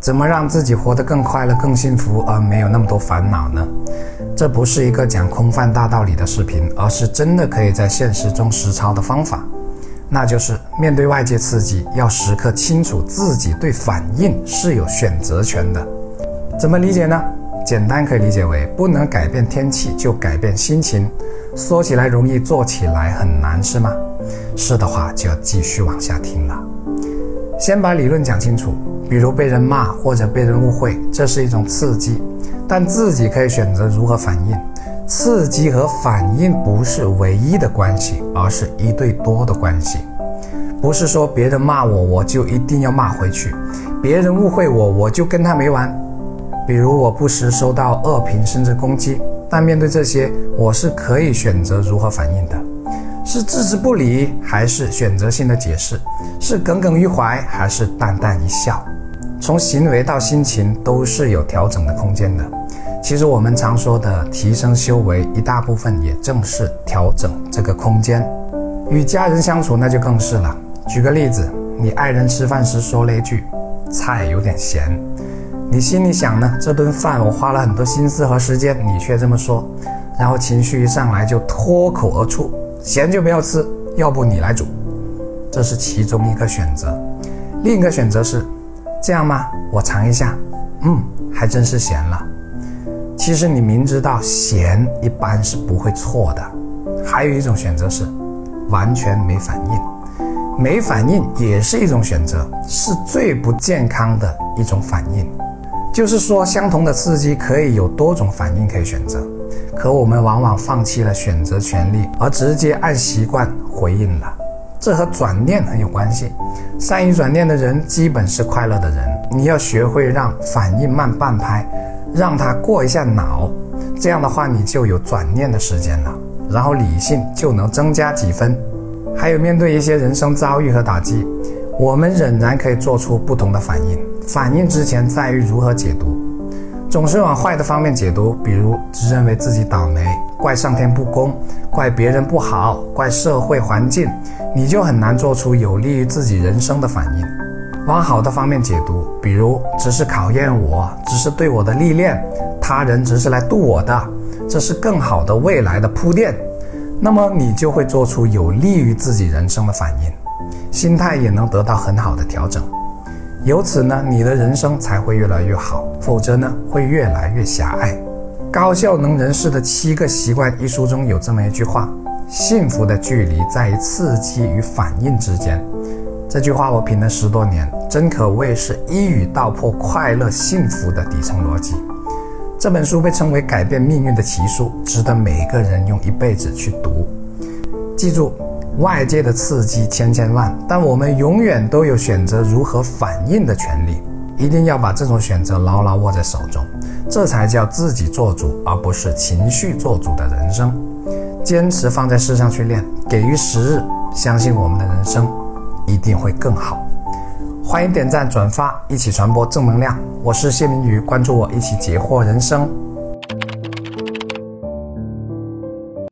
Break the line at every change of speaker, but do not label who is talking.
怎么让自己活得更快乐、更幸福，而没有那么多烦恼呢？这不是一个讲空泛大道理的视频，而是真的可以在现实中实操的方法。那就是面对外界刺激，要时刻清楚自己对反应是有选择权的。怎么理解呢？简单可以理解为，不能改变天气就改变心情。说起来容易，做起来很难，是吗？是的话，就要继续往下听了。先把理论讲清楚，比如被人骂或者被人误会，这是一种刺激，但自己可以选择如何反应。刺激和反应不是唯一的关系，而是一对多的关系。不是说别人骂我，我就一定要骂回去；别人误会我，我就跟他没完。比如我不时收到恶评甚至攻击，但面对这些，我是可以选择如何反应的：是置之不理，还是选择性的解释；是耿耿于怀，还是淡淡一笑。从行为到心情，都是有调整的空间的。其实我们常说的提升修为，一大部分也正是调整这个空间。与家人相处那就更是了。举个例子，你爱人吃饭时说了一句：“菜有点咸。”你心里想呢？这顿饭我花了很多心思和时间，你却这么说，然后情绪一上来就脱口而出：“咸就不要吃，要不你来煮。”这是其中一个选择。另一个选择是：这样吗？我尝一下，嗯，还真是咸了。其实你明知道咸一般是不会错的，还有一种选择是完全没反应，没反应也是一种选择，是最不健康的一种反应。就是说，相同的刺激可以有多种反应可以选择，可我们往往放弃了选择权利，而直接按习惯回应了。这和转念很有关系，善于转念的人基本是快乐的人。你要学会让反应慢半拍。让他过一下脑，这样的话你就有转念的时间了，然后理性就能增加几分。还有面对一些人生遭遇和打击，我们仍然可以做出不同的反应。反应之前在于如何解读，总是往坏的方面解读，比如只认为自己倒霉，怪上天不公，怪别人不好，怪社会环境，你就很难做出有利于自己人生的反应。往好的方面解读，比如只是考验我，只是对我的历练，他人只是来渡我的，这是更好的未来的铺垫，那么你就会做出有利于自己人生的反应，心态也能得到很好的调整，由此呢，你的人生才会越来越好，否则呢，会越来越狭隘。《高效能人士的七个习惯》一书中有这么一句话：幸福的距离在于刺激与反应之间。这句话我品了十多年，真可谓是一语道破快乐幸福的底层逻辑。这本书被称为改变命运的奇书，值得每个人用一辈子去读。记住，外界的刺激千千万，但我们永远都有选择如何反应的权利。一定要把这种选择牢牢握在手中，这才叫自己做主，而不是情绪做主的人生。坚持放在事上去练，给予时日，相信我们的人生。一定会更好，欢迎点赞转发，一起传播正能量。我是谢明宇，关注我，一起解惑人生。